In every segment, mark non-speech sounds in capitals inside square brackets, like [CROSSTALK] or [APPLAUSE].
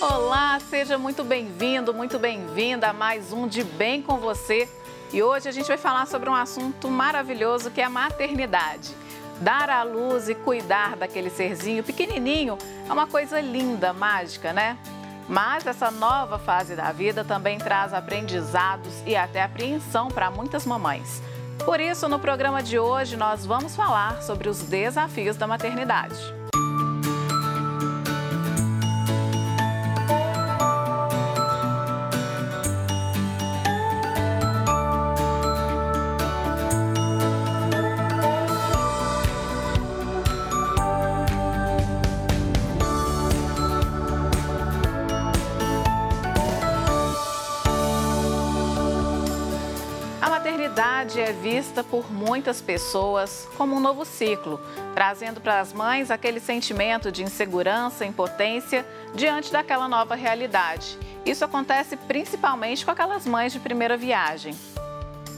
Olá, seja muito bem-vindo, muito bem-vinda a mais um De Bem com Você. E hoje a gente vai falar sobre um assunto maravilhoso que é a maternidade. Dar à luz e cuidar daquele serzinho pequenininho é uma coisa linda, mágica, né? Mas essa nova fase da vida também traz aprendizados e até apreensão para muitas mamães. Por isso, no programa de hoje, nós vamos falar sobre os desafios da maternidade. Vista por muitas pessoas como um novo ciclo, trazendo para as mães aquele sentimento de insegurança, impotência diante daquela nova realidade. Isso acontece principalmente com aquelas mães de primeira viagem.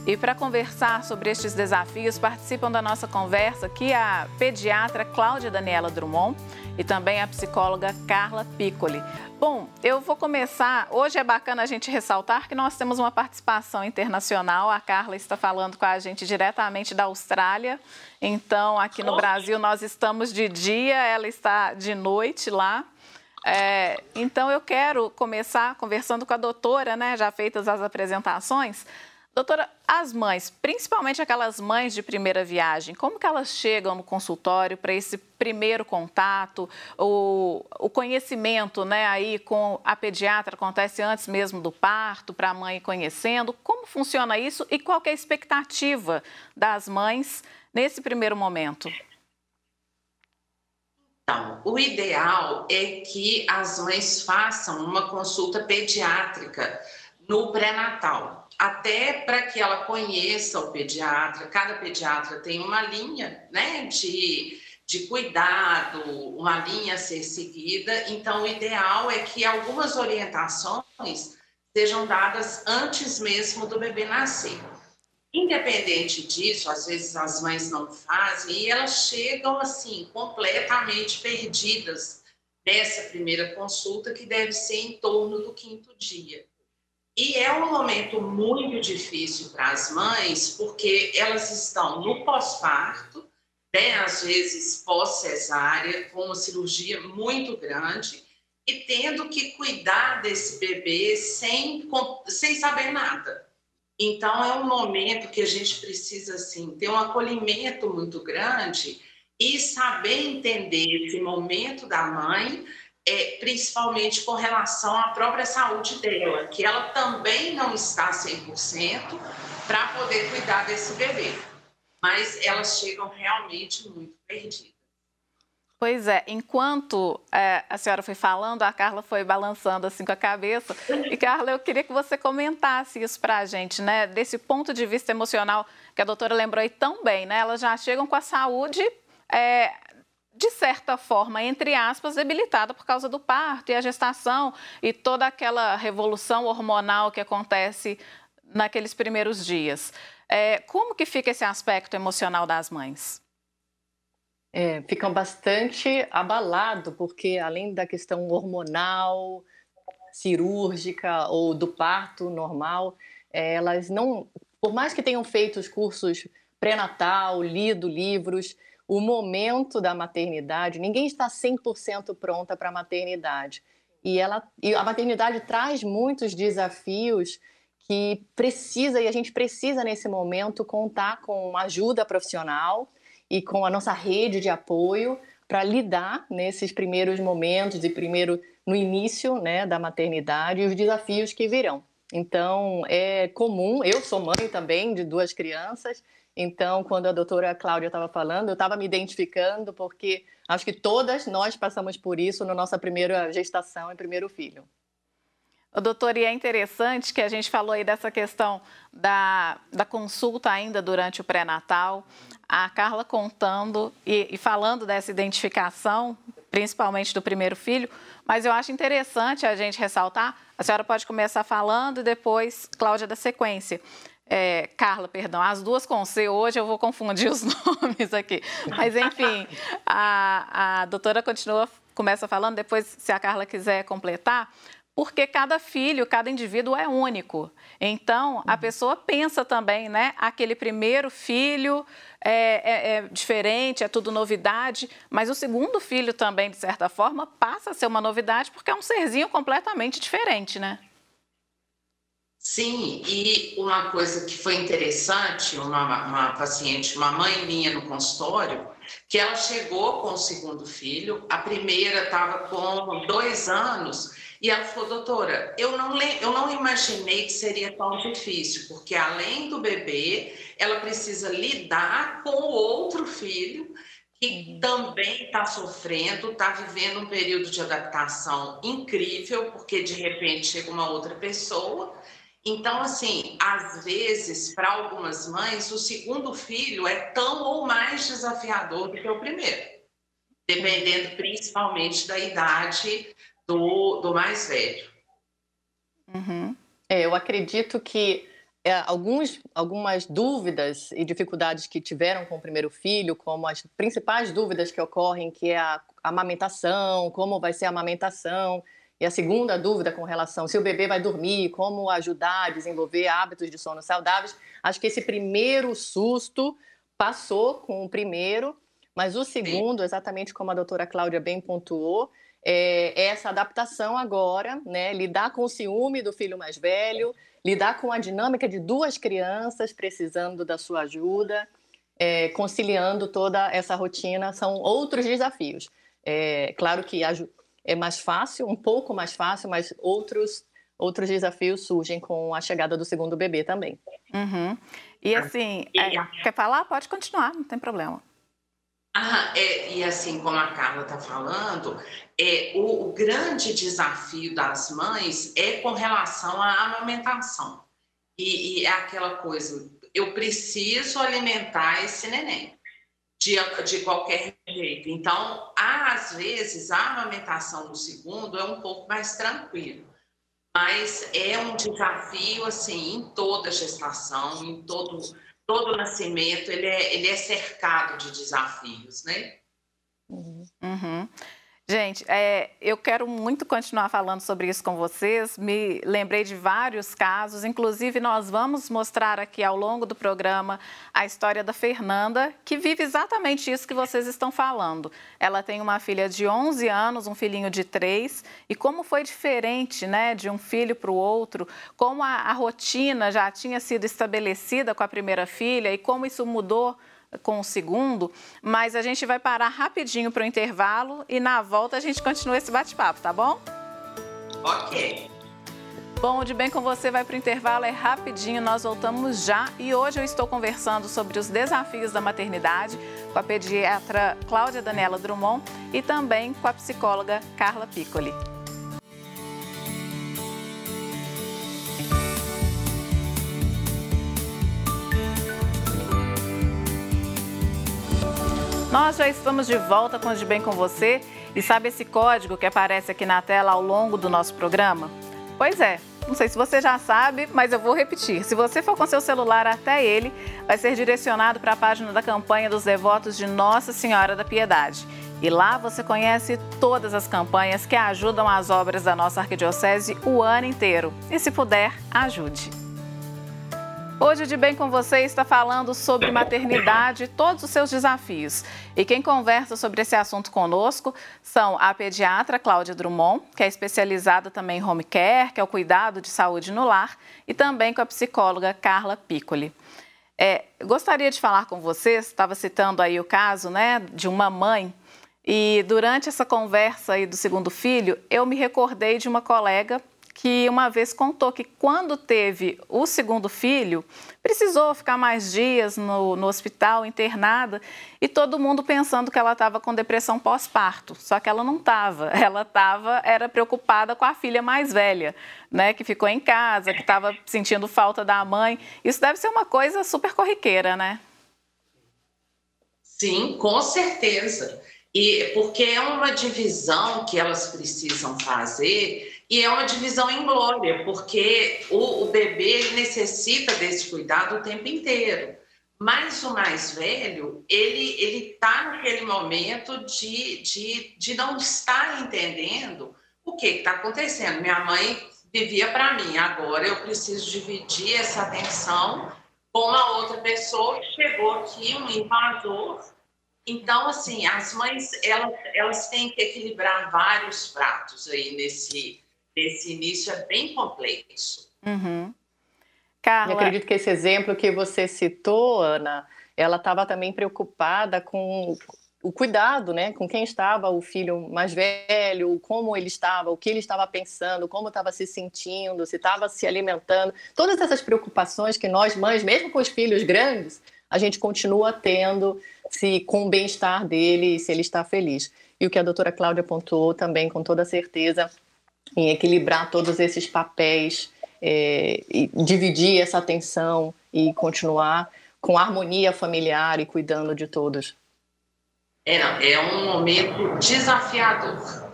E para conversar sobre estes desafios, participam da nossa conversa aqui a pediatra Cláudia Daniela Drummond e também a psicóloga Carla Piccoli. Bom, eu vou começar. Hoje é bacana a gente ressaltar que nós temos uma participação internacional. A Carla está falando com a gente diretamente da Austrália. Então, aqui no Brasil, nós estamos de dia, ela está de noite lá. É, então, eu quero começar conversando com a doutora, né, já feitas as apresentações, Doutora, as mães, principalmente aquelas mães de primeira viagem, como que elas chegam no consultório para esse primeiro contato? O, o conhecimento né, aí com a pediatra acontece antes mesmo do parto, para a mãe conhecendo. Como funciona isso e qual é a expectativa das mães nesse primeiro momento? Então, o ideal é que as mães façam uma consulta pediátrica no pré-natal até para que ela conheça o pediatra. Cada pediatra tem uma linha né, de, de cuidado, uma linha a ser seguida. Então, o ideal é que algumas orientações sejam dadas antes mesmo do bebê nascer. Independente disso, às vezes as mães não fazem e elas chegam assim completamente perdidas nessa primeira consulta que deve ser em torno do quinto dia. E é um momento muito difícil para as mães, porque elas estão no pós-parto, né, às vezes pós-cesárea, com uma cirurgia muito grande, e tendo que cuidar desse bebê sem, sem saber nada. Então, é um momento que a gente precisa, assim, ter um acolhimento muito grande e saber entender esse momento da mãe é, principalmente com relação à própria saúde dela, que ela também não está 100% para poder cuidar desse bebê. Mas elas chegam realmente muito perdidas. Pois é, enquanto é, a senhora foi falando, a Carla foi balançando assim com a cabeça. E, Carla, eu queria que você comentasse isso para a gente, né? Desse ponto de vista emocional que a doutora lembrou aí tão bem, né? Elas já chegam com a saúde é, de certa forma, entre aspas, debilitada por causa do parto e a gestação e toda aquela revolução hormonal que acontece naqueles primeiros dias. É, como que fica esse aspecto emocional das mães? É, ficam bastante abalado porque além da questão hormonal, cirúrgica ou do parto normal, é, elas não, por mais que tenham feito os cursos pré-natal, lido livros, o momento da maternidade, ninguém está 100% pronta para a maternidade. E, ela, e a maternidade traz muitos desafios que precisa, e a gente precisa nesse momento contar com ajuda profissional e com a nossa rede de apoio para lidar nesses primeiros momentos e primeiro no início né, da maternidade e os desafios que virão. Então, é comum, eu sou mãe também de duas crianças, então, quando a doutora Cláudia estava falando, eu estava me identificando, porque acho que todas nós passamos por isso na nossa primeira gestação e primeiro filho. O doutor, e é interessante que a gente falou aí dessa questão da, da consulta ainda durante o pré-natal, a Carla contando e, e falando dessa identificação, principalmente do primeiro filho, mas eu acho interessante a gente ressaltar, a senhora pode começar falando e depois Cláudia da sequência, é, Carla, perdão, as duas com C, hoje eu vou confundir os [LAUGHS] nomes aqui. Mas, enfim, a, a doutora continua começa falando, depois, se a Carla quiser completar, porque cada filho, cada indivíduo é único. Então, a uhum. pessoa pensa também, né? Aquele primeiro filho é, é, é, diferente, é tudo novidade, mas o segundo filho também, de certa forma, passa a ser uma novidade porque é um serzinho completamente diferente, né? Sim, e uma coisa que foi interessante, uma, uma paciente, uma mãe minha no consultório, que ela chegou com o segundo filho, a primeira estava com dois anos, e ela falou, doutora, eu não, eu não imaginei que seria tão difícil, porque além do bebê, ela precisa lidar com o outro filho, que uhum. também está sofrendo, está vivendo um período de adaptação incrível, porque de repente chega uma outra pessoa então, assim, às vezes, para algumas mães, o segundo filho é tão ou mais desafiador do que o primeiro, dependendo principalmente da idade do, do mais velho. Uhum. É, eu acredito que é, alguns, algumas dúvidas e dificuldades que tiveram com o primeiro filho, como as principais dúvidas que ocorrem, que é a amamentação, como vai ser a amamentação, e a segunda dúvida com relação se o bebê vai dormir, como ajudar a desenvolver hábitos de sono saudáveis. Acho que esse primeiro susto passou com o primeiro, mas o segundo, exatamente como a doutora Cláudia bem pontuou, é essa adaptação agora, né? Lidar com o ciúme do filho mais velho, lidar com a dinâmica de duas crianças precisando da sua ajuda, é, conciliando toda essa rotina, são outros desafios. É, claro que é mais fácil, um pouco mais fácil, mas outros outros desafios surgem com a chegada do segundo bebê também. Uhum. E assim, é, quer falar? Pode continuar, não tem problema. Ah, é, e assim como a Carla está falando, é, o, o, grande desafio das mães é com relação à amamentação. E, e é aquela coisa, eu preciso alimentar esse neném de, de qualquer jeito. Então, às vezes, a amamentação no segundo é um pouco mais tranquilo, mas é um desafio, assim, em toda gestação, em todo, todo nascimento, ele é, ele é cercado de desafios, né? Uhum. Gente, é, eu quero muito continuar falando sobre isso com vocês. Me lembrei de vários casos, inclusive nós vamos mostrar aqui ao longo do programa a história da Fernanda, que vive exatamente isso que vocês estão falando. Ela tem uma filha de 11 anos, um filhinho de 3, e como foi diferente né, de um filho para o outro, como a, a rotina já tinha sido estabelecida com a primeira filha e como isso mudou com o segundo, mas a gente vai parar rapidinho para o intervalo e na volta a gente continua esse bate-papo, tá bom? Ok. Bom, de bem com você vai para o intervalo, é rapidinho, nós voltamos já e hoje eu estou conversando sobre os desafios da maternidade com a pediatra Cláudia Daniela Drummond e também com a psicóloga Carla Piccoli. Nós já estamos de volta com o De Bem com Você e sabe esse código que aparece aqui na tela ao longo do nosso programa? Pois é, não sei se você já sabe, mas eu vou repetir. Se você for com seu celular até ele, vai ser direcionado para a página da campanha dos devotos de Nossa Senhora da Piedade. E lá você conhece todas as campanhas que ajudam as obras da nossa arquidiocese o ano inteiro. E se puder, ajude. Hoje de Bem com Você está falando sobre maternidade e todos os seus desafios. E quem conversa sobre esse assunto conosco são a pediatra Cláudia Drummond, que é especializada também em home care, que é o cuidado de saúde no lar, e também com a psicóloga Carla Piccoli. É, gostaria de falar com vocês, estava citando aí o caso né, de uma mãe e durante essa conversa aí do segundo filho, eu me recordei de uma colega que uma vez contou que quando teve o segundo filho, precisou ficar mais dias no, no hospital, internada, e todo mundo pensando que ela estava com depressão pós-parto. Só que ela não estava. [LAUGHS] Ela estava, era preocupada com a filha mais velha, né, que ficou em casa, que estava sentindo falta da mãe. Isso deve ser uma coisa super corriqueira, né? Sim, com certeza. E porque é uma divisão que elas precisam fazer e é uma divisão em glória, porque o, o bebê necessita desse cuidado o tempo inteiro. Mas o mais velho, ele ele está naquele momento de, de, de não estar entendendo o que está acontecendo. Minha mãe vivia para mim, agora eu preciso dividir essa atenção com uma outra pessoa. Chegou aqui um invasor. Então, assim, as mães elas, elas têm que equilibrar vários pratos aí nesse, nesse início, é bem complexo. Uhum. Carla... Eu acredito que esse exemplo que você citou, Ana, ela estava também preocupada com o cuidado, né, com quem estava o filho mais velho, como ele estava, o que ele estava pensando, como estava se sentindo, se estava se alimentando, todas essas preocupações que nós mães, mesmo com os filhos grandes, a gente continua tendo se com o bem-estar dele, se ele está feliz. E o que a doutora Cláudia pontuou também com toda certeza em equilibrar todos esses papéis é, dividir essa atenção e continuar com harmonia familiar e cuidando de todos. É, é um momento desafiador.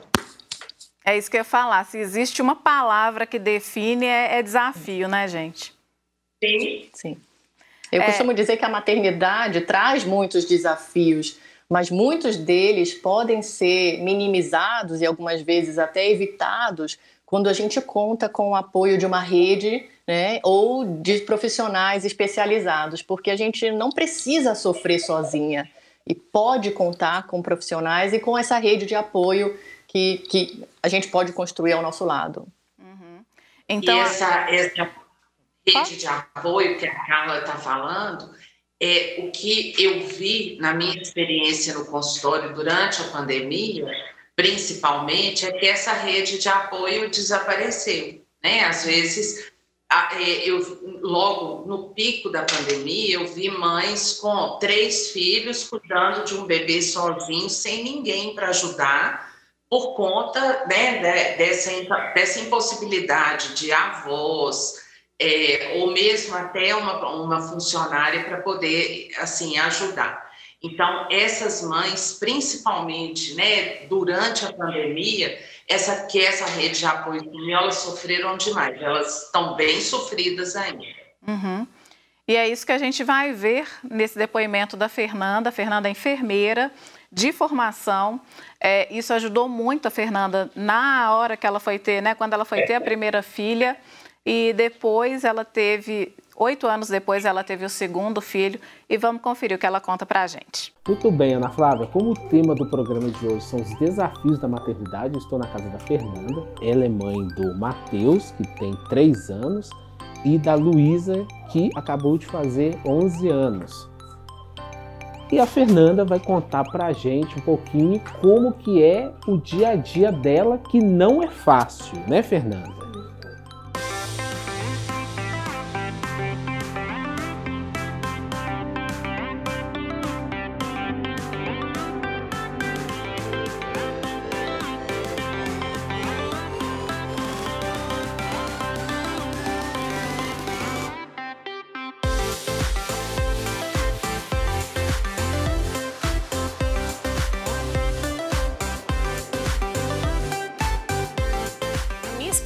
É isso que eu ia falar. Se existe uma palavra que define, é, é desafio, né, gente? Sim. Sim. Eu é... costumo dizer que a maternidade traz muitos desafios, mas muitos deles podem ser minimizados e algumas vezes até evitados quando a gente conta com o apoio de uma rede né, ou de profissionais especializados, porque a gente não precisa sofrer sozinha e pode contar com profissionais e com essa rede de apoio que, que a gente pode construir ao nosso lado. Uhum. Então, e essa, essa rede de apoio que a Carla está falando é o que eu vi na minha experiência no consultório durante a pandemia principalmente, é que essa rede de apoio desapareceu. Né? Às vezes, é, eu, logo no pico da pandemia, eu vi mães com três filhos cuidando de um bebê sozinho, sem ninguém para ajudar, por conta né, dessa, dessa impossibilidade de avós, é, ou mesmo até uma, uma funcionária para poder assim ajudar. Então, essas mães, principalmente né, durante a pandemia, essa, que essa rede de apoio elas sofreram demais, elas estão bem sofridas ainda. Uhum. E é isso que a gente vai ver nesse depoimento da Fernanda. A Fernanda é enfermeira de formação. É, isso ajudou muito a Fernanda na hora que ela foi ter, né? Quando ela foi ter a primeira filha. E depois ela teve Oito anos depois, ela teve o segundo filho e vamos conferir o que ela conta para a gente. Muito bem, Ana Flávia. Como o tema do programa de hoje são os desafios da maternidade, eu estou na casa da Fernanda. Ela é mãe do Matheus, que tem três anos, e da Luísa, que acabou de fazer 11 anos. E a Fernanda vai contar para a gente um pouquinho como que é o dia a dia dela, que não é fácil, né, Fernanda?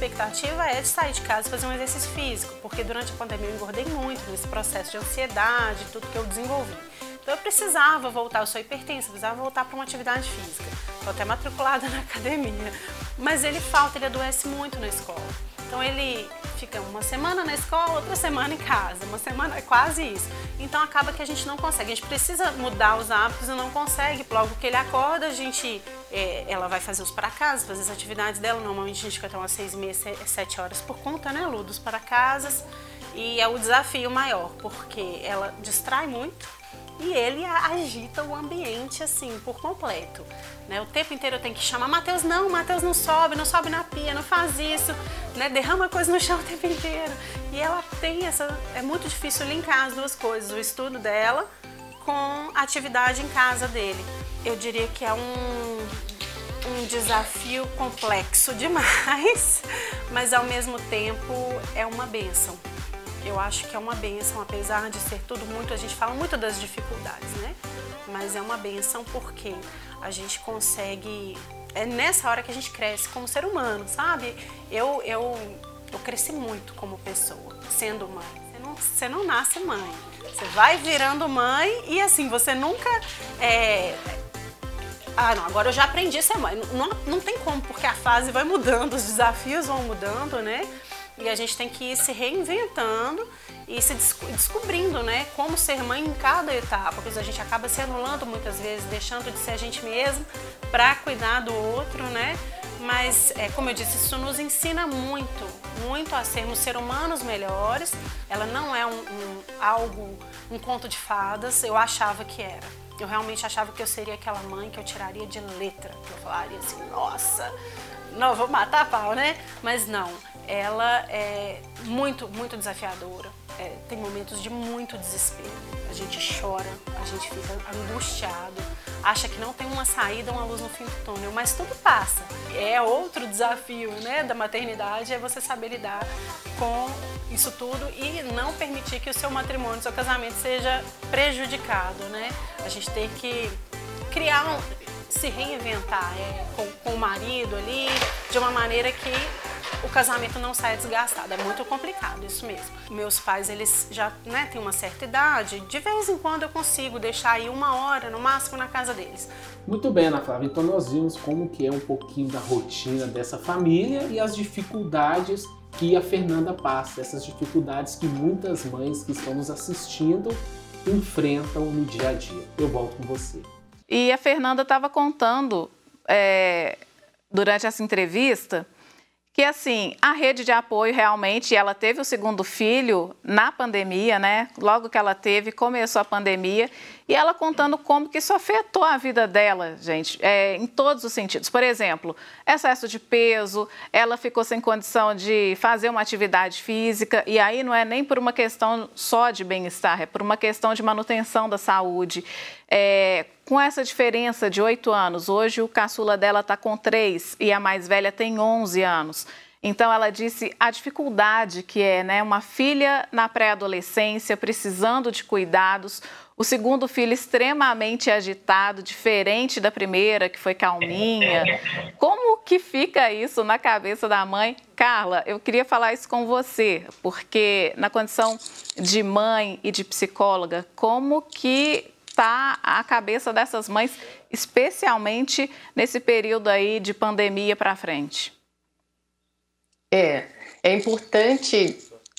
Expectativa é de sair de casa e fazer um exercício físico, porque durante a pandemia eu engordei muito nesse processo de ansiedade, tudo que eu desenvolvi. Então eu precisava voltar, eu sou hipertensa, precisava voltar para uma atividade física. Estou até matriculada [LAUGHS] na academia. Mas ele falta, ele adoece muito na escola. Então ele fica uma semana na escola, outra semana em casa, uma semana é quase isso. Então acaba que a gente não consegue, a gente precisa mudar os hábitos e não consegue. Logo que ele acorda, a gente, é, ela vai fazer os para casa, fazer as atividades dela. Normalmente a gente fica até umas seis meia, sete horas por conta, né, Lu, dos para casas. E é o desafio maior, porque ela distrai muito e ele agita o ambiente assim por completo. Né? O tempo inteiro eu tenho que chamar Mateus, não, Mateus não sobe, não sobe na pia, não faz isso, né? derrama coisa no chão o tempo inteiro. E ela tem essa. É muito difícil linkar as duas coisas, o estudo dela com a atividade em casa dele. Eu diria que é um, um desafio complexo demais, [LAUGHS] mas ao mesmo tempo é uma benção eu acho que é uma benção, apesar de ser tudo muito, a gente fala muito das dificuldades, né? Mas é uma benção porque a gente consegue, é nessa hora que a gente cresce como ser humano, sabe? Eu, eu eu cresci muito como pessoa, sendo mãe. Você não, você não nasce mãe. Você vai virando mãe e assim, você nunca. É... Ah, não, agora eu já aprendi a ser mãe. Não, não tem como, porque a fase vai mudando, os desafios vão mudando, né? E a gente tem que ir se reinventando e se descobrindo, né, como ser mãe em cada etapa, porque a gente acaba se anulando muitas vezes, deixando de ser a gente mesmo para cuidar do outro, né? Mas, é, como eu disse, isso nos ensina muito, muito a sermos seres humanos melhores. Ela não é um, um algo, um conto de fadas. Eu achava que era. Eu realmente achava que eu seria aquela mãe que eu tiraria de letra, que eu falaria assim, nossa, não, vou matar a pau, né? Mas não, ela é muito, muito desafiadora é, tem momentos de muito desespero. A gente chora, a gente fica angustiado, acha que não tem uma saída, uma luz no fim do túnel, mas tudo passa. É outro desafio né, da maternidade, é você saber lidar com isso tudo e não permitir que o seu matrimônio, seu casamento seja prejudicado. Né? A gente tem que criar um, se reinventar é, com, com o marido ali de uma maneira que o casamento não sai desgastado. É muito complicado, isso mesmo. Meus pais, eles já né, têm uma certa idade, de vez em quando eu consigo deixar aí uma hora, no máximo, na casa deles. Muito bem, Ana Flávia. Então nós vimos como que é um pouquinho da rotina dessa família e as dificuldades que a Fernanda passa, essas dificuldades que muitas mães que estão nos assistindo enfrentam no dia a dia. Eu volto com você. E a Fernanda estava contando é, durante essa entrevista que assim, a rede de apoio realmente, ela teve o segundo filho na pandemia, né? Logo que ela teve, começou a pandemia, e ela contando como que isso afetou a vida dela, gente, é, em todos os sentidos. Por exemplo, excesso de peso, ela ficou sem condição de fazer uma atividade física, e aí não é nem por uma questão só de bem-estar, é por uma questão de manutenção da saúde. É, com essa diferença de oito anos, hoje o caçula dela está com três e a mais velha tem 11 anos. Então ela disse a dificuldade que é, né, uma filha na pré-adolescência precisando de cuidados, o segundo filho extremamente agitado, diferente da primeira que foi calminha. Como que fica isso na cabeça da mãe? Carla, eu queria falar isso com você, porque na condição de mãe e de psicóloga, como que está a cabeça dessas mães, especialmente nesse período aí de pandemia para frente? É, é importante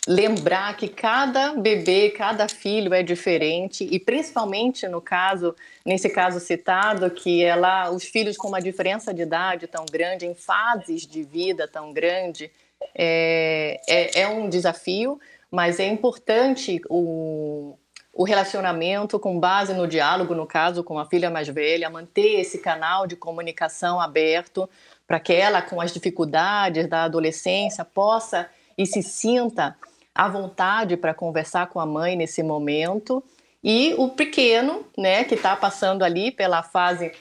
lembrar que cada bebê, cada filho é diferente e principalmente no caso, nesse caso citado, que ela, os filhos com uma diferença de idade tão grande, em fases de vida tão grande, é, é, é um desafio, mas é importante o, o relacionamento com base no diálogo, no caso com a filha mais velha, manter esse canal de comunicação aberto para que ela, com as dificuldades da adolescência, possa e se sinta à vontade para conversar com a mãe nesse momento. E o pequeno, né, que está passando ali pela fase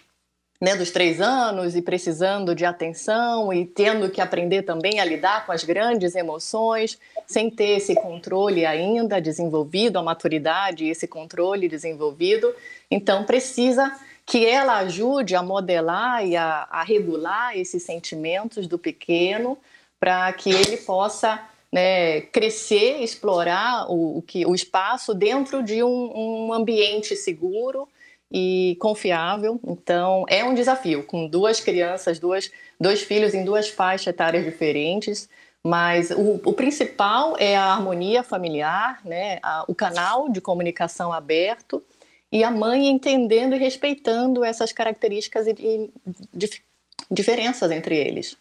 né, dos três anos e precisando de atenção e tendo que aprender também a lidar com as grandes emoções, sem ter esse controle ainda desenvolvido, a maturidade esse controle desenvolvido. Então, precisa que ela ajude a modelar e a, a regular esses sentimentos do pequeno para que ele possa né, crescer, explorar o, o, que, o espaço dentro de um, um ambiente seguro e confiável. Então, é um desafio, com duas crianças, duas, dois filhos em duas faixas etárias diferentes, mas o, o principal é a harmonia familiar, né? A, o canal de comunicação aberto e a mãe entendendo e respeitando essas características e, e dif, diferenças entre eles.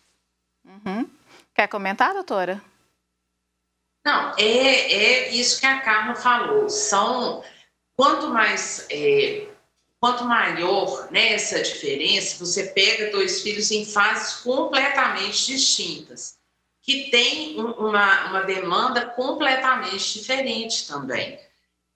Uhum. Quer comentar, doutora? Não, é, é isso que a Carla falou. São quanto mais é, Quanto maior né, essa diferença, você pega dois filhos em fases completamente distintas, que têm uma, uma demanda completamente diferente também.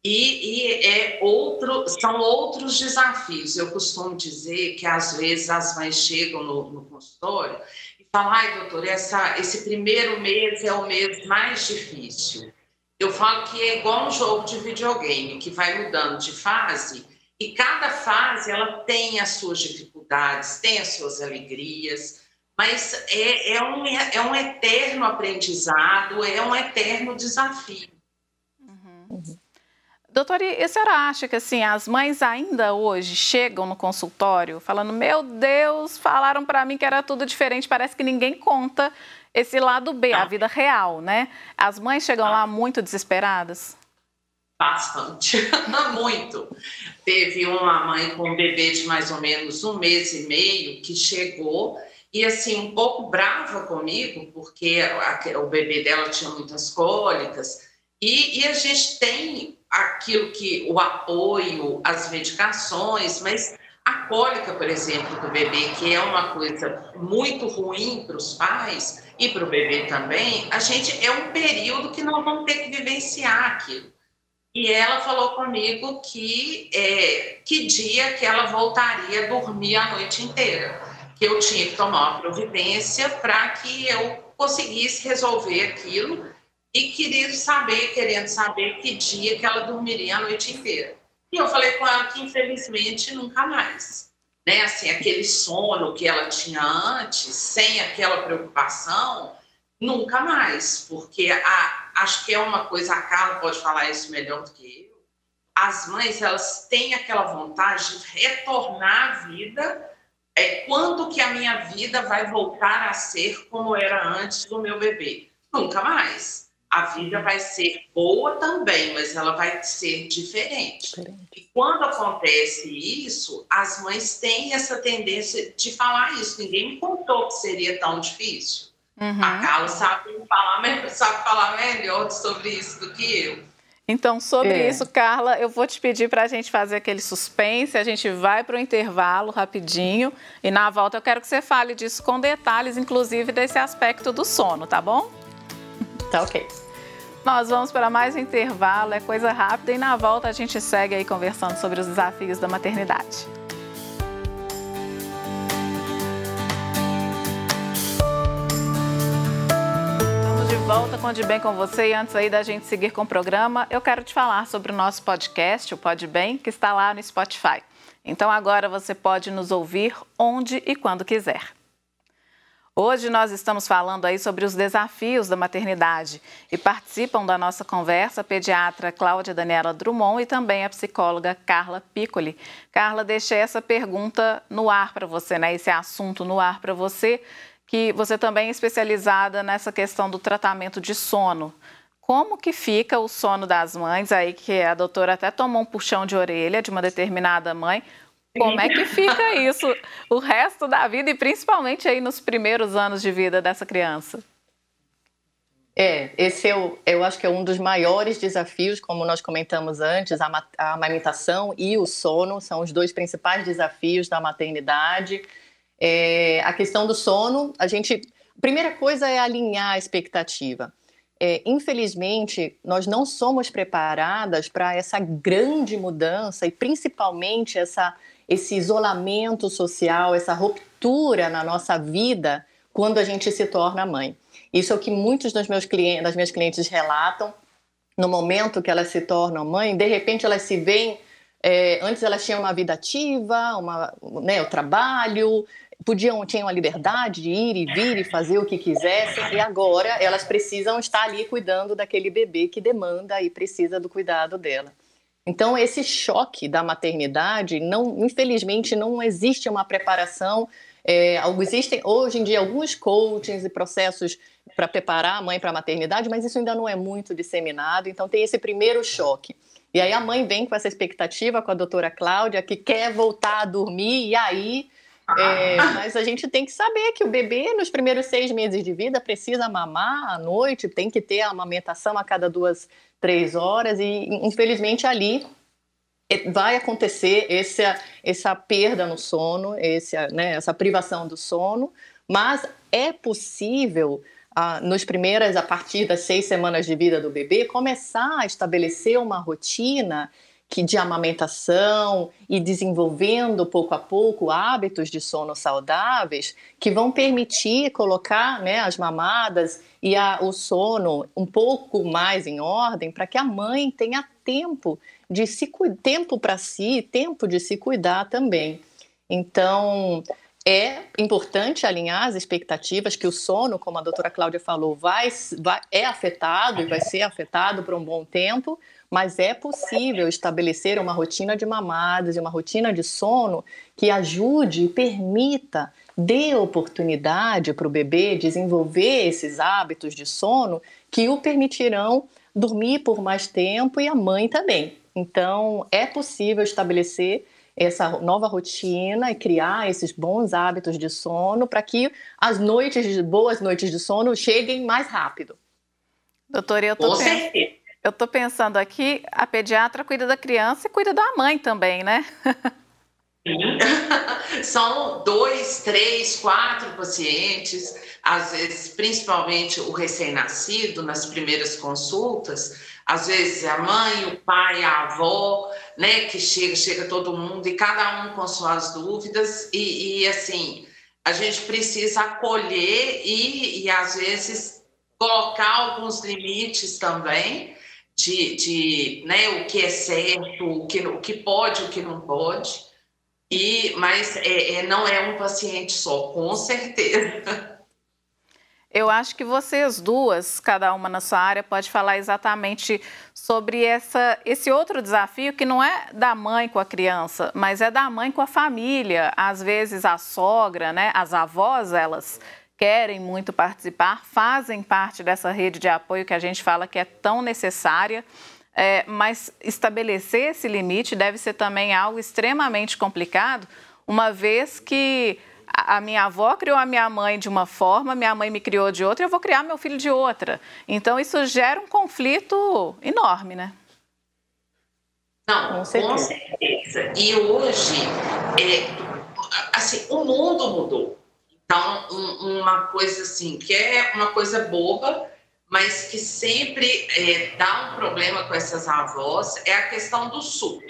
E, e, é outro, são outros desafios. Eu costumo dizer que às vezes as mães chegam no, no consultório e falam: ai, doutor, essa, esse primeiro mês é o mês mais difícil. Eu falo que é igual um jogo de videogame, que vai mudando de fase e cada fase ela tem as suas dificuldades, tem as suas alegrias, mas é, é, um, é um eterno aprendizado, é um eterno desafio. Uhum. Doutora, e a senhora acha que assim, as mães ainda hoje chegam no consultório falando: Meu Deus, falaram para mim que era tudo diferente, parece que ninguém conta esse lado B, Não. a vida real, né? As mães chegam lá muito desesperadas? Bastante, [LAUGHS] muito. Teve uma mãe com um bebê de mais ou menos um mês e meio que chegou e assim um pouco brava comigo porque o bebê dela tinha muitas cólicas e, e a gente tem aquilo que o apoio, as medicações, mas a cólica, por exemplo, do bebê, que é uma coisa muito ruim para os pais e para o bebê também, a gente é um período que nós vamos ter que vivenciar aquilo. E ela falou comigo que é, que dia que ela voltaria a dormir a noite inteira, que eu tinha que tomar uma providência para que eu conseguisse resolver aquilo e queria saber, querendo saber que dia que ela dormiria a noite inteira. E eu falei com ela que infelizmente nunca mais. Né? Assim, aquele sono que ela tinha antes, sem aquela preocupação, nunca mais, porque a, acho que é uma coisa, a Carla pode falar isso melhor do que eu. As mães, elas têm aquela vontade de retornar à vida. É, quando que a minha vida vai voltar a ser como era antes do meu bebê? Nunca mais a vida vai ser boa também, mas ela vai ser diferente. diferente. E quando acontece isso, as mães têm essa tendência de falar isso. Ninguém me contou que seria tão difícil. Uhum. A Carla sabe falar, sabe falar melhor sobre isso do que eu. Então, sobre é. isso, Carla, eu vou te pedir para a gente fazer aquele suspense. A gente vai para o intervalo rapidinho e na volta eu quero que você fale disso com detalhes, inclusive desse aspecto do sono, tá bom? Tá ok. Nós vamos para mais um intervalo, é coisa rápida e na volta a gente segue aí conversando sobre os desafios da maternidade. Volta com o De Bem com você e antes aí da gente seguir com o programa, eu quero te falar sobre o nosso podcast, o Pode Bem, que está lá no Spotify. Então agora você pode nos ouvir onde e quando quiser. Hoje nós estamos falando aí sobre os desafios da maternidade e participam da nossa conversa a pediatra Cláudia Daniela Drummond e também a psicóloga Carla Piccoli. Carla, deixei essa pergunta no ar para você, né? Esse assunto no ar para você, que você também é especializada nessa questão do tratamento de sono. Como que fica o sono das mães aí que a doutora até tomou um puxão de orelha de uma determinada mãe como é que fica [LAUGHS] isso o resto da vida e principalmente aí nos primeiros anos de vida dessa criança? É, esse é o, eu acho que é um dos maiores desafios, como nós comentamos antes, a, a amamentação e o sono são os dois principais desafios da maternidade. É, a questão do sono, a gente, primeira coisa é alinhar a expectativa. É, infelizmente, nós não somos preparadas para essa grande mudança e principalmente essa esse isolamento social, essa ruptura na nossa vida quando a gente se torna mãe. Isso é o que muitos dos meus clientes, das minhas clientes relatam. No momento que elas se tornam mãe, de repente elas se veem. É, antes elas tinham uma vida ativa, uma, né, o trabalho, podiam tinham a liberdade de ir e vir e fazer o que quisessem e agora elas precisam estar ali cuidando daquele bebê que demanda e precisa do cuidado dela. Então, esse choque da maternidade, não, infelizmente, não existe uma preparação. É, existem hoje em dia alguns coachings e processos para preparar a mãe para a maternidade, mas isso ainda não é muito disseminado. Então, tem esse primeiro choque. E aí a mãe vem com essa expectativa com a doutora Cláudia, que quer voltar a dormir, e aí é, mas a gente tem que saber que o bebê, nos primeiros seis meses de vida, precisa mamar à noite, tem que ter a amamentação a cada duas, três horas, e infelizmente ali é, vai acontecer essa, essa perda no sono, esse, né, essa privação do sono, mas é possível, ah, nos primeiras, a partir das seis semanas de vida do bebê, começar a estabelecer uma rotina que de amamentação e desenvolvendo pouco a pouco hábitos de sono saudáveis que vão permitir colocar né, as mamadas e a, o sono um pouco mais em ordem para que a mãe tenha tempo de se tempo para si, tempo de se cuidar também. Então, é importante alinhar as expectativas que o sono, como a doutora Cláudia falou, vai, vai, é afetado e vai ser afetado por um bom tempo, mas é possível estabelecer uma rotina de mamadas e uma rotina de sono que ajude e permita, dê oportunidade para o bebê desenvolver esses hábitos de sono que o permitirão dormir por mais tempo e a mãe também. Então, é possível estabelecer essa nova rotina e criar esses bons hábitos de sono para que as noites, de, boas noites de sono cheguem mais rápido. Doutora, eu tô, pens... eu tô pensando aqui, a pediatra cuida da criança e cuida da mãe também, né? [LAUGHS] São dois, três, quatro pacientes, às vezes, principalmente o recém-nascido, nas primeiras consultas, às vezes a mãe, o pai, a avó, né, que chega, chega todo mundo e cada um com suas dúvidas e, e assim, a gente precisa acolher e, e às vezes colocar alguns limites também de, de né, o que é certo, o que, o que pode, o que não pode. E, mas é, é, não é um paciente só, com certeza. Eu acho que vocês duas, cada uma na sua área, pode falar exatamente sobre essa, esse outro desafio que não é da mãe com a criança, mas é da mãe com a família. Às vezes a sogra, né, as avós, elas querem muito participar, fazem parte dessa rede de apoio que a gente fala que é tão necessária. É, mas estabelecer esse limite deve ser também algo extremamente complicado, uma vez que a minha avó criou a minha mãe de uma forma, minha mãe me criou de outra, eu vou criar meu filho de outra. Então isso gera um conflito enorme, né? Não, com certeza. Com certeza. E hoje, é, assim, o mundo mudou. Então, um, uma coisa assim, que é uma coisa boba, mas que sempre é, dá um problema com essas avós, é a questão do suco.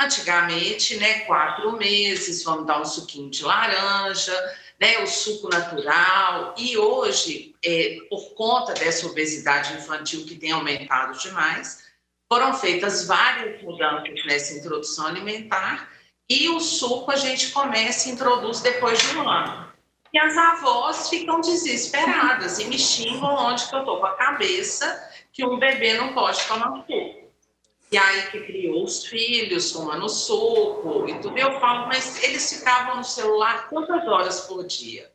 Antigamente, né, quatro meses, vamos dar um suquinho de laranja, né, o suco natural. E hoje, é, por conta dessa obesidade infantil que tem aumentado demais, foram feitas várias mudanças nessa introdução alimentar e o suco a gente começa e introduz depois de um ano. E as avós ficam desesperadas e me xingam onde que eu estou com a cabeça que um bebê não pode tomar suco e aí que criou os filhos, tomando suco e tudo. Eu falo, mas eles ficavam no celular quantas horas por dia?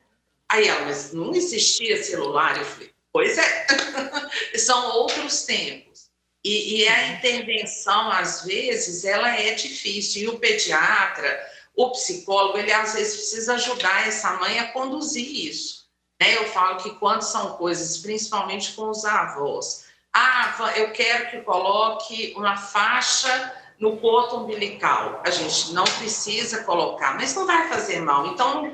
Aí ela, mas não existia celular? Eu falei, pois é, [LAUGHS] são outros tempos. E, e, a intervenção, às vezes, ela é difícil. E o pediatra, o psicólogo, ele às vezes precisa ajudar essa mãe a conduzir isso. Né? Eu falo que quando são coisas, principalmente com os avós, ah, eu quero que coloque uma faixa no corpo umbilical. A gente não precisa colocar, mas não vai fazer mal. Então,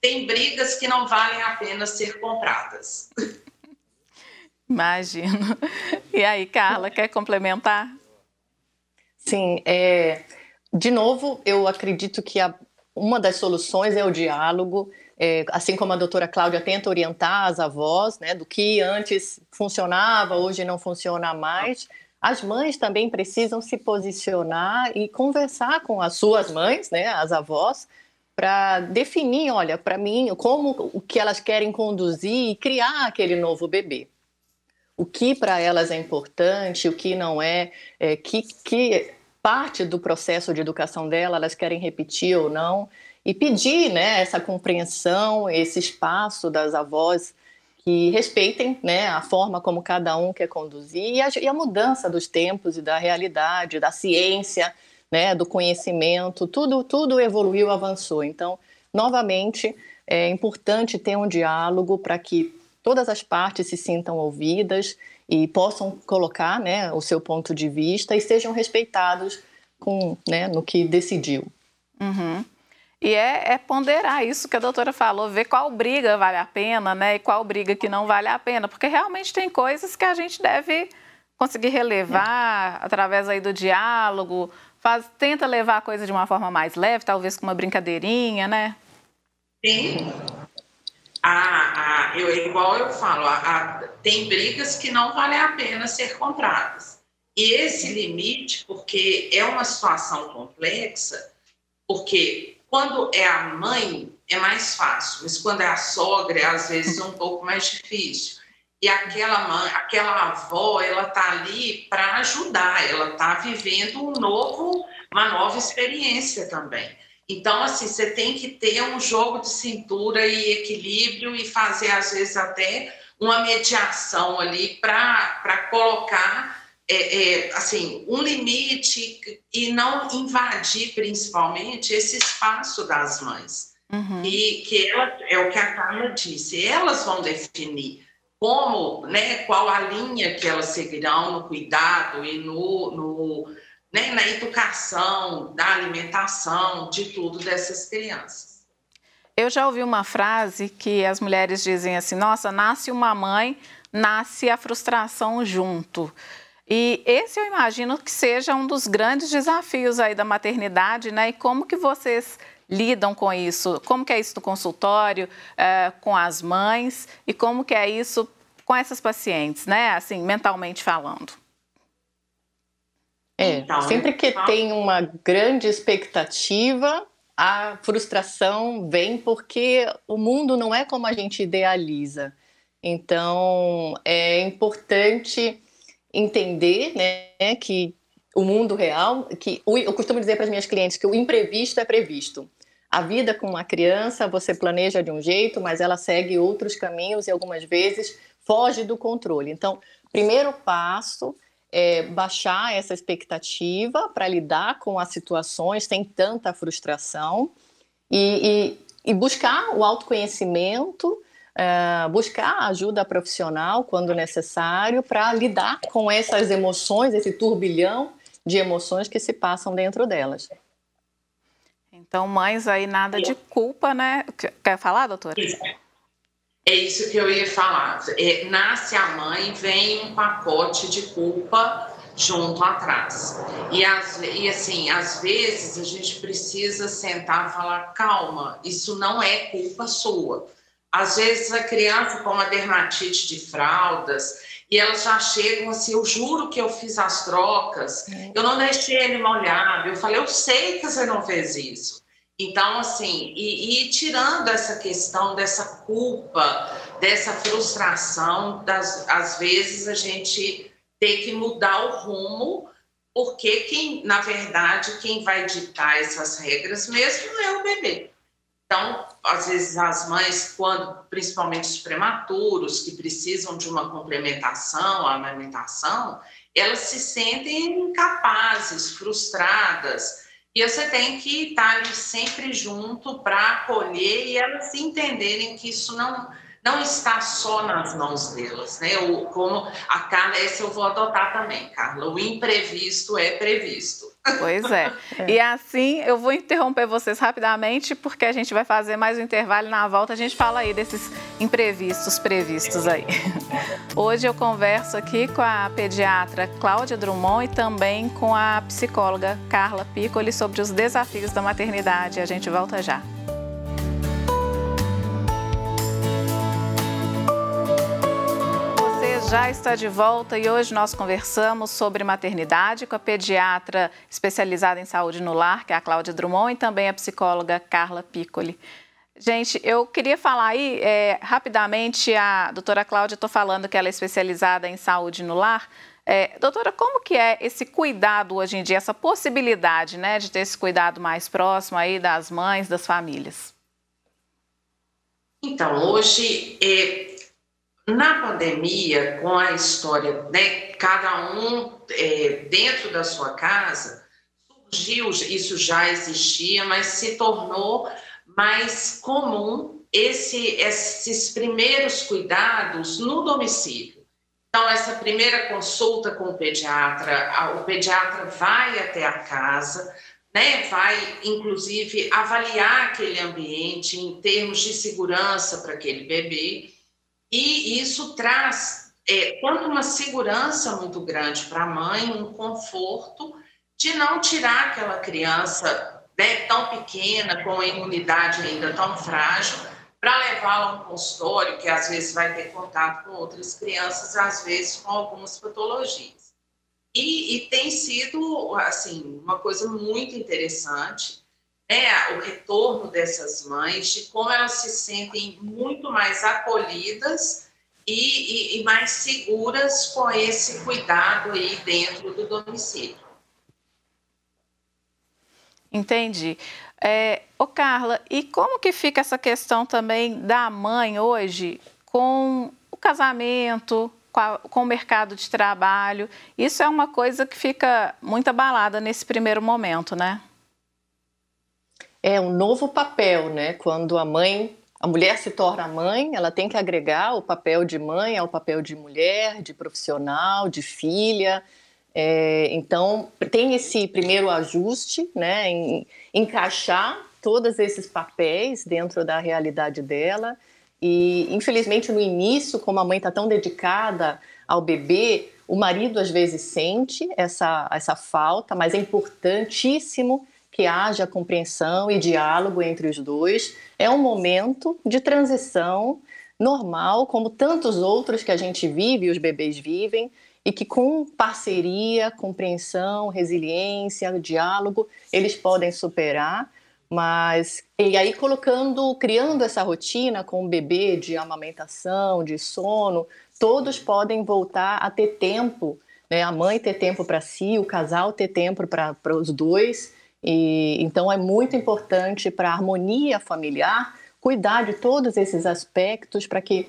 tem brigas que não valem a pena ser compradas. [LAUGHS] Imagino. E aí, Carla, quer complementar? Sim, é, de novo, eu acredito que a, uma das soluções é o diálogo é, assim como a doutora Cláudia tenta orientar as avós, né, do que antes funcionava, hoje não funciona mais, as mães também precisam se posicionar e conversar com as suas mães, né, as avós, para definir, olha, para mim, como o que elas querem conduzir e criar aquele novo bebê. O que para elas é importante, o que não é, é que, que parte do processo de educação dela elas querem repetir ou não e pedir né, essa compreensão, esse espaço das avós que respeitem né, a forma como cada um quer conduzir e a, e a mudança dos tempos e da realidade, da ciência, né, do conhecimento, tudo, tudo evoluiu, avançou. Então, novamente, é importante ter um diálogo para que todas as partes se sintam ouvidas e possam colocar né, o seu ponto de vista e sejam respeitados com, né, no que decidiu. Uhum. E é, é, ponderar isso que a doutora falou, ver qual briga vale a pena, né? E qual briga que não vale a pena. Porque realmente tem coisas que a gente deve conseguir relevar é. através aí do diálogo. Faz, tenta levar a coisa de uma forma mais leve, talvez com uma brincadeirinha, né? Sim. Ah, ah, eu, igual eu falo, ah, tem brigas que não valem a pena ser compradas. E esse limite, porque é uma situação complexa, porque quando é a mãe é mais fácil, mas quando é a sogra, às vezes é um pouco mais difícil. E aquela mãe, aquela avó, ela tá ali para ajudar, ela tá vivendo um novo, uma nova experiência também. Então, assim, você tem que ter um jogo de cintura e equilíbrio e fazer, às vezes, até uma mediação ali para colocar é, é, assim, um limite e não invadir, principalmente, esse espaço das mães. Uhum. E que ela, é o que a Carla disse, elas vão definir como, né, qual a linha que elas seguirão no cuidado e no, no né, na educação, na alimentação, de tudo dessas crianças. Eu já ouvi uma frase que as mulheres dizem assim: nossa, nasce uma mãe, nasce a frustração junto. E esse eu imagino que seja um dos grandes desafios aí da maternidade, né? E como que vocês lidam com isso? Como que é isso no consultório, é, com as mães e como que é isso com essas pacientes, né? Assim, mentalmente falando. É, então, sempre que tem uma grande expectativa, a frustração vem porque o mundo não é como a gente idealiza. Então, é importante entender né, que o mundo real, que eu costumo dizer para as minhas clientes que o imprevisto é previsto. A vida com uma criança você planeja de um jeito, mas ela segue outros caminhos e algumas vezes foge do controle. Então, primeiro passo é baixar essa expectativa para lidar com as situações sem tanta frustração e, e, e buscar o autoconhecimento uh, buscar ajuda profissional quando necessário para lidar com essas emoções, esse turbilhão de emoções que se passam dentro delas. Então, mães aí nada de culpa, né? Quer falar, doutora? Isso. É isso que eu ia falar. É, nasce a mãe, vem um pacote de culpa junto atrás. E, as, e assim, às vezes a gente precisa sentar e falar: calma, isso não é culpa sua. Às vezes a criança com uma dermatite de fraldas e elas já chegam assim, eu juro que eu fiz as trocas, eu não deixei ele molhado, eu falei, eu sei que você não fez isso. Então, assim, e, e tirando essa questão dessa culpa, dessa frustração, das, às vezes a gente tem que mudar o rumo, porque quem, na verdade, quem vai ditar essas regras mesmo é o bebê. Então, às vezes as mães, quando principalmente os prematuros que precisam de uma complementação, amamentação, elas se sentem incapazes, frustradas. E você tem que estar sempre junto para acolher e elas entenderem que isso não não está só nas mãos delas, né? Como a Carla, esse eu vou adotar também, Carla. O imprevisto é previsto. Pois é. [LAUGHS] é. E assim, eu vou interromper vocês rapidamente, porque a gente vai fazer mais um intervalo e na volta a gente fala aí desses imprevistos previstos aí. [LAUGHS] Hoje eu converso aqui com a pediatra Cláudia Drummond e também com a psicóloga Carla Piccoli sobre os desafios da maternidade. A gente volta já. Já está de volta e hoje nós conversamos sobre maternidade com a pediatra especializada em saúde no lar, que é a Cláudia Drummond, e também a psicóloga Carla Piccoli. Gente, eu queria falar aí é, rapidamente, a doutora Cláudia, estou falando que ela é especializada em saúde no lar. É, doutora, como que é esse cuidado hoje em dia, essa possibilidade né, de ter esse cuidado mais próximo aí das mães, das famílias? Então, hoje é, na pandemia, com a história, né, cada um é, dentro da sua casa, surgiu, isso já existia, mas se tornou mais comum esse, esses primeiros cuidados no domicílio. Então, essa primeira consulta com o pediatra, o pediatra vai até a casa, né, vai inclusive avaliar aquele ambiente em termos de segurança para aquele bebê e isso traz é, tanto uma segurança muito grande para a mãe, um conforto de não tirar aquela criança né, tão pequena, com a imunidade ainda tão frágil, para levá-la a um consultório, que às vezes vai ter contato com outras crianças, às vezes com algumas patologias. E, e tem sido, assim, uma coisa muito interessante, né, o retorno dessas mães, de como elas se sentem muito mais acolhidas e, e, e mais seguras com esse cuidado aí dentro do domicílio. Entendi. É, ô Carla, e como que fica essa questão também da mãe hoje com o casamento, com, a, com, o mercado de trabalho? Isso é uma coisa que fica muito abalada nesse primeiro momento, né? É um novo papel, né? Quando a mãe, a mulher se torna mãe, ela tem que agregar o papel de mãe ao papel de mulher, de profissional, de filha. É, então, tem esse primeiro ajuste, né, em encaixar todos esses papéis dentro da realidade dela. E, infelizmente, no início, como a mãe está tão dedicada ao bebê, o marido às vezes sente essa, essa falta, mas é importantíssimo que haja compreensão e diálogo entre os dois. É um momento de transição normal, como tantos outros que a gente vive, os bebês vivem, e que com parceria, compreensão, resiliência, diálogo, eles podem superar. Mas e aí colocando, criando essa rotina com o bebê de amamentação, de sono, todos podem voltar a ter tempo, né? A mãe ter tempo para si, o casal ter tempo para os dois. E então é muito importante para a harmonia familiar cuidar de todos esses aspectos para que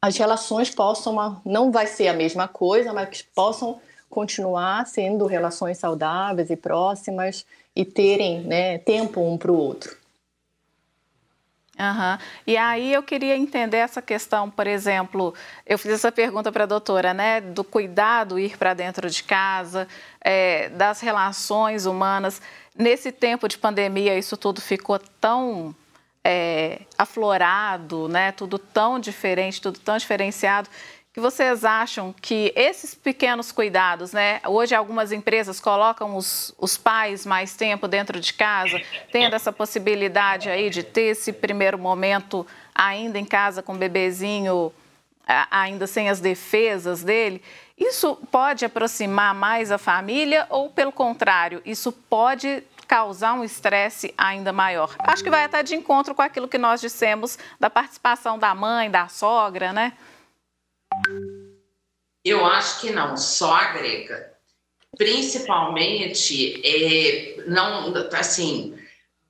as relações possam, não vai ser a mesma coisa, mas que possam continuar sendo relações saudáveis e próximas e terem né, tempo um para o outro. Uhum. E aí eu queria entender essa questão, por exemplo, eu fiz essa pergunta para a doutora, né, do cuidado ir para dentro de casa, é, das relações humanas. Nesse tempo de pandemia, isso tudo ficou tão é, aflorado, né? Tudo tão diferente, tudo tão diferenciado. Que vocês acham que esses pequenos cuidados, né? Hoje algumas empresas colocam os, os pais mais tempo dentro de casa, tendo essa possibilidade aí de ter esse primeiro momento ainda em casa com o bebezinho, ainda sem as defesas dele. Isso pode aproximar mais a família ou, pelo contrário, isso pode causar um estresse ainda maior. Acho que vai até de encontro com aquilo que nós dissemos da participação da mãe, da sogra, né? Eu acho que não, só agrega. Principalmente, é, não, assim,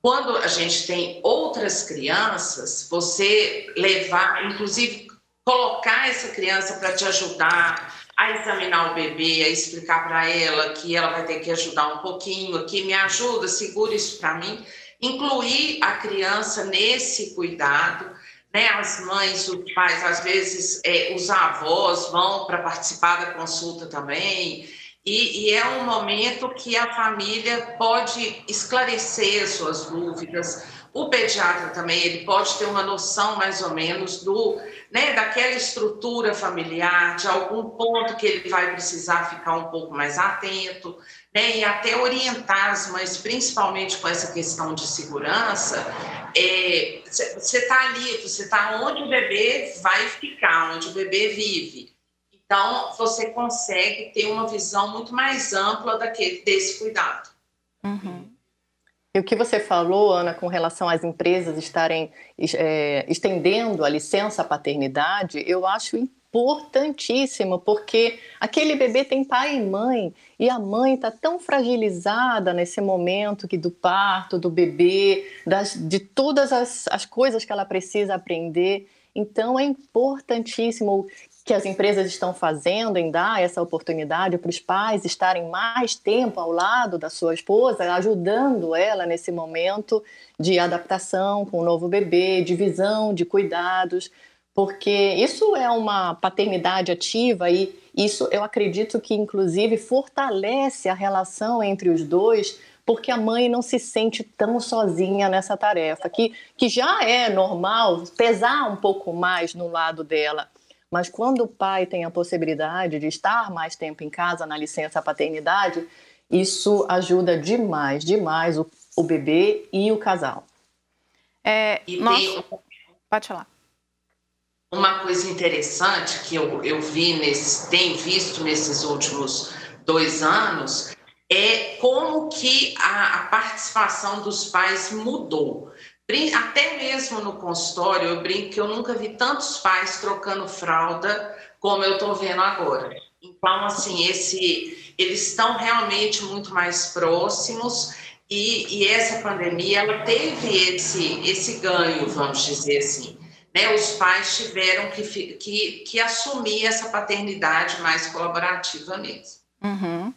quando a gente tem outras crianças, você levar, inclusive, colocar essa criança para te ajudar, a examinar o bebê, a explicar para ela que ela vai ter que ajudar um pouquinho aqui, me ajuda, segura isso para mim. Incluir a criança nesse cuidado, né? As mães, os pais, às vezes é, os avós vão para participar da consulta também. E, e, é um momento que a família pode esclarecer suas dúvidas. O pediatra também ele pode ter uma noção mais ou menos do né, daquela estrutura familiar, de algum ponto que ele vai precisar ficar um pouco mais atento, né, e até orientar as mães, principalmente com essa questão de segurança. Você é, está ali, você está onde o bebê vai ficar, onde o bebê vive. Então, você consegue ter uma visão muito mais ampla daquele, desse cuidado. Uhum. E o que você falou, Ana, com relação às empresas estarem é, estendendo a licença paternidade, eu acho importantíssimo, porque aquele bebê tem pai e mãe, e a mãe está tão fragilizada nesse momento que do parto, do bebê, das, de todas as, as coisas que ela precisa aprender. Então é importantíssimo que as empresas estão fazendo em dar essa oportunidade para os pais estarem mais tempo ao lado da sua esposa, ajudando ela nesse momento de adaptação com o novo bebê, divisão de cuidados, porque isso é uma paternidade ativa e isso eu acredito que inclusive fortalece a relação entre os dois, porque a mãe não se sente tão sozinha nessa tarefa, que, que já é normal pesar um pouco mais no lado dela mas quando o pai tem a possibilidade de estar mais tempo em casa na licença paternidade, isso ajuda demais, demais o, o bebê e o casal. É, e nossa... Pode falar. Uma coisa interessante que eu, eu vi, nesse, tenho visto nesses últimos dois anos, é como que a, a participação dos pais mudou. Até mesmo no consultório, eu brinco que eu nunca vi tantos pais trocando fralda como eu estou vendo agora. Então, assim, esse, eles estão realmente muito mais próximos e, e, essa pandemia ela teve esse, esse ganho, vamos dizer assim. Né? Os pais tiveram que, que, que assumir essa paternidade mais colaborativa mesmo. Uhum.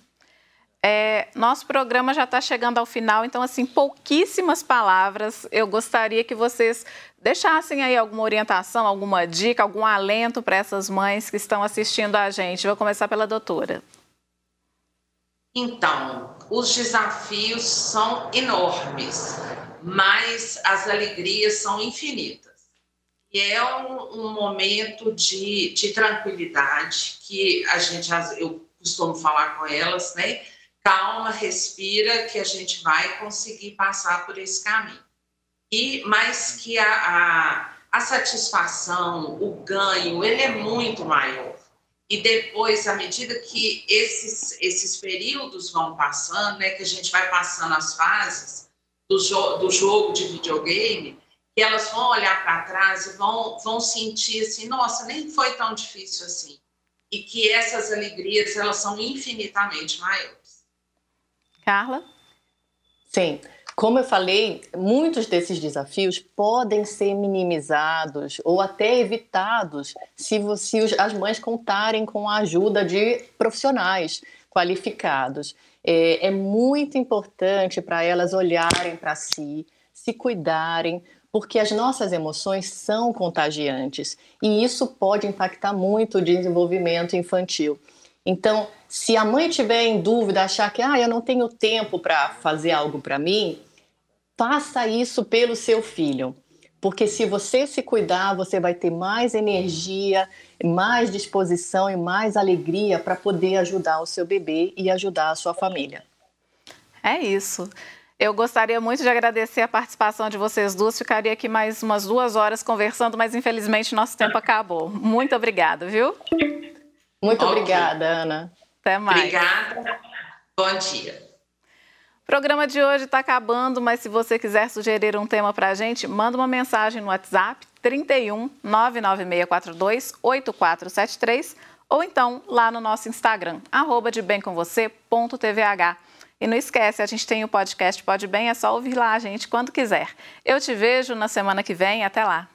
É, nosso programa já está chegando ao final, então, assim, pouquíssimas palavras. Eu gostaria que vocês deixassem aí alguma orientação, alguma dica, algum alento para essas mães que estão assistindo a gente. Vou começar pela doutora. Então, os desafios são enormes, mas as alegrias são infinitas. E é um, um momento de, de tranquilidade que a gente, eu costumo falar com elas, né? Calma, respira, que a gente vai conseguir passar por esse caminho. E mais que a, a, a satisfação, o ganho, ele é muito maior. E depois, à medida que esses, esses períodos vão passando, né, que a gente vai passando as fases do, jo do jogo de videogame, que elas vão olhar para trás e vão, vão sentir assim, nossa, nem foi tão difícil assim. E que essas alegrias, elas são infinitamente maiores. Carla? Sim. Como eu falei, muitos desses desafios podem ser minimizados ou até evitados se, se as mães contarem com a ajuda de profissionais qualificados. É, é muito importante para elas olharem para si, se cuidarem, porque as nossas emoções são contagiantes e isso pode impactar muito o desenvolvimento infantil. Então, se a mãe tiver em dúvida, achar que ah, eu não tenho tempo para fazer algo para mim, faça isso pelo seu filho. Porque se você se cuidar, você vai ter mais energia, mais disposição e mais alegria para poder ajudar o seu bebê e ajudar a sua família. É isso. Eu gostaria muito de agradecer a participação de vocês duas. Ficaria aqui mais umas duas horas conversando, mas infelizmente nosso tempo acabou. Muito obrigada, viu? Muito okay. obrigada, Ana. Até mais. Obrigada. Bom dia. O programa de hoje está acabando, mas se você quiser sugerir um tema para a gente, manda uma mensagem no WhatsApp 31 99642 8473 ou então lá no nosso Instagram, arroba de bem com você.tvh. E não esquece, a gente tem o podcast Pode Bem, é só ouvir lá a gente quando quiser. Eu te vejo na semana que vem, até lá.